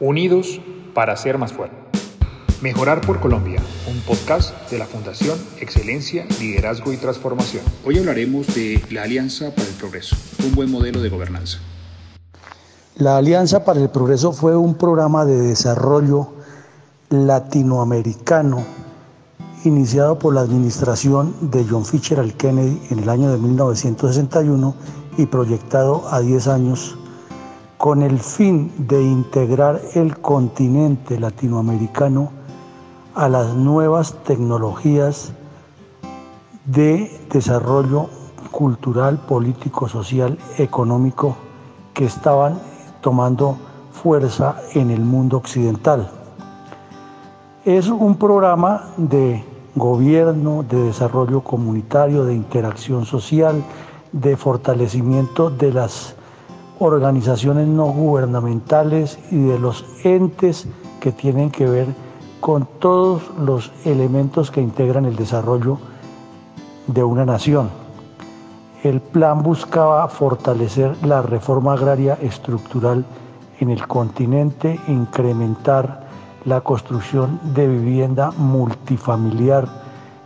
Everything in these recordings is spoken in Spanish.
Unidos para ser más fuertes. Mejorar por Colombia, un podcast de la Fundación Excelencia, Liderazgo y Transformación. Hoy hablaremos de la Alianza para el Progreso, un buen modelo de gobernanza. La Alianza para el Progreso fue un programa de desarrollo latinoamericano iniciado por la administración de John Fitzgerald Kennedy en el año de 1961 y proyectado a 10 años con el fin de integrar el continente latinoamericano a las nuevas tecnologías de desarrollo cultural, político, social, económico que estaban tomando fuerza en el mundo occidental. Es un programa de gobierno, de desarrollo comunitario, de interacción social, de fortalecimiento de las organizaciones no gubernamentales y de los entes que tienen que ver con todos los elementos que integran el desarrollo de una nación. El plan buscaba fortalecer la reforma agraria estructural en el continente, incrementar la construcción de vivienda multifamiliar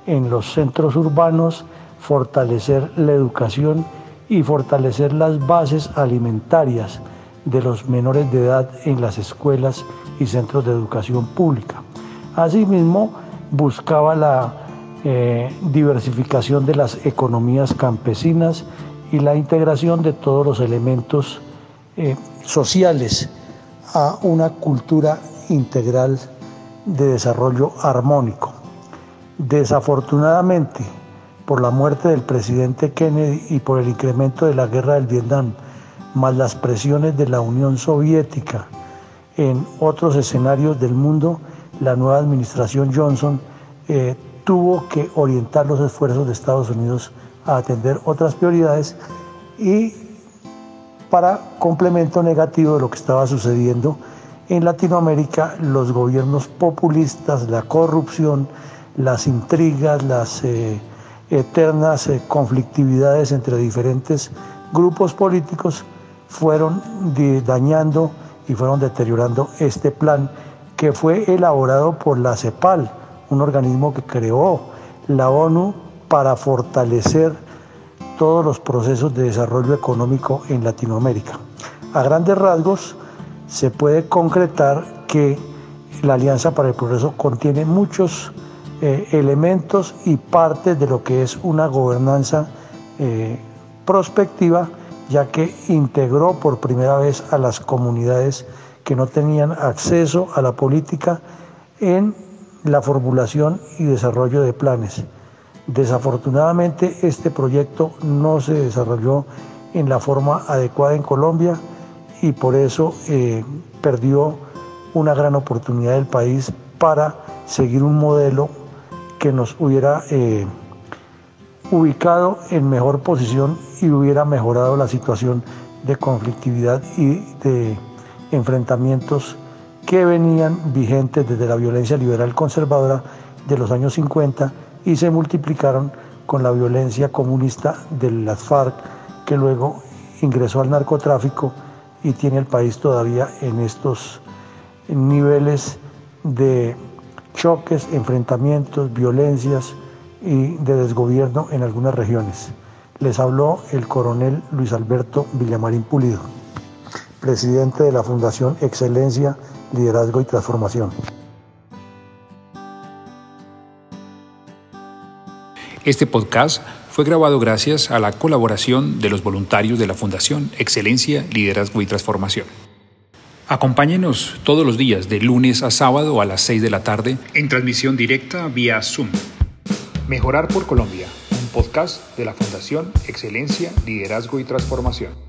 en los centros urbanos, fortalecer la educación y fortalecer las bases alimentarias de los menores de edad en las escuelas y centros de educación pública. Asimismo, buscaba la eh, diversificación de las economías campesinas y la integración de todos los elementos eh, sociales a una cultura integral de desarrollo armónico. Desafortunadamente, por la muerte del presidente Kennedy y por el incremento de la guerra del Vietnam, más las presiones de la Unión Soviética en otros escenarios del mundo, la nueva administración Johnson eh, tuvo que orientar los esfuerzos de Estados Unidos a atender otras prioridades y para complemento negativo de lo que estaba sucediendo en Latinoamérica, los gobiernos populistas, la corrupción, las intrigas, las eh, eternas eh, conflictividades entre diferentes grupos políticos fueron dañando y fueron deteriorando este plan que fue elaborado por la CEPAL, un organismo que creó la ONU para fortalecer todos los procesos de desarrollo económico en Latinoamérica. A grandes rasgos se puede concretar que la Alianza para el Progreso contiene muchos eh, elementos y partes de lo que es una gobernanza eh, prospectiva, ya que integró por primera vez a las comunidades que no tenían acceso a la política en la formulación y desarrollo de planes. Desafortunadamente este proyecto no se desarrolló en la forma adecuada en Colombia y por eso eh, perdió una gran oportunidad del país para seguir un modelo que nos hubiera eh, ubicado en mejor posición y hubiera mejorado la situación de conflictividad y de enfrentamientos que venían vigentes desde la violencia liberal conservadora de los años 50 y se multiplicaron con la violencia comunista de las FARC que luego ingresó al narcotráfico y tiene el país todavía en estos niveles de choques, enfrentamientos, violencias y de desgobierno en algunas regiones. Les habló el coronel Luis Alberto Villamarín Pulido, presidente de la Fundación Excelencia, Liderazgo y Transformación. Este podcast fue grabado gracias a la colaboración de los voluntarios de la Fundación Excelencia, Liderazgo y Transformación. Acompáñenos todos los días de lunes a sábado a las 6 de la tarde en transmisión directa vía Zoom. Mejorar por Colombia, un podcast de la Fundación Excelencia, Liderazgo y Transformación.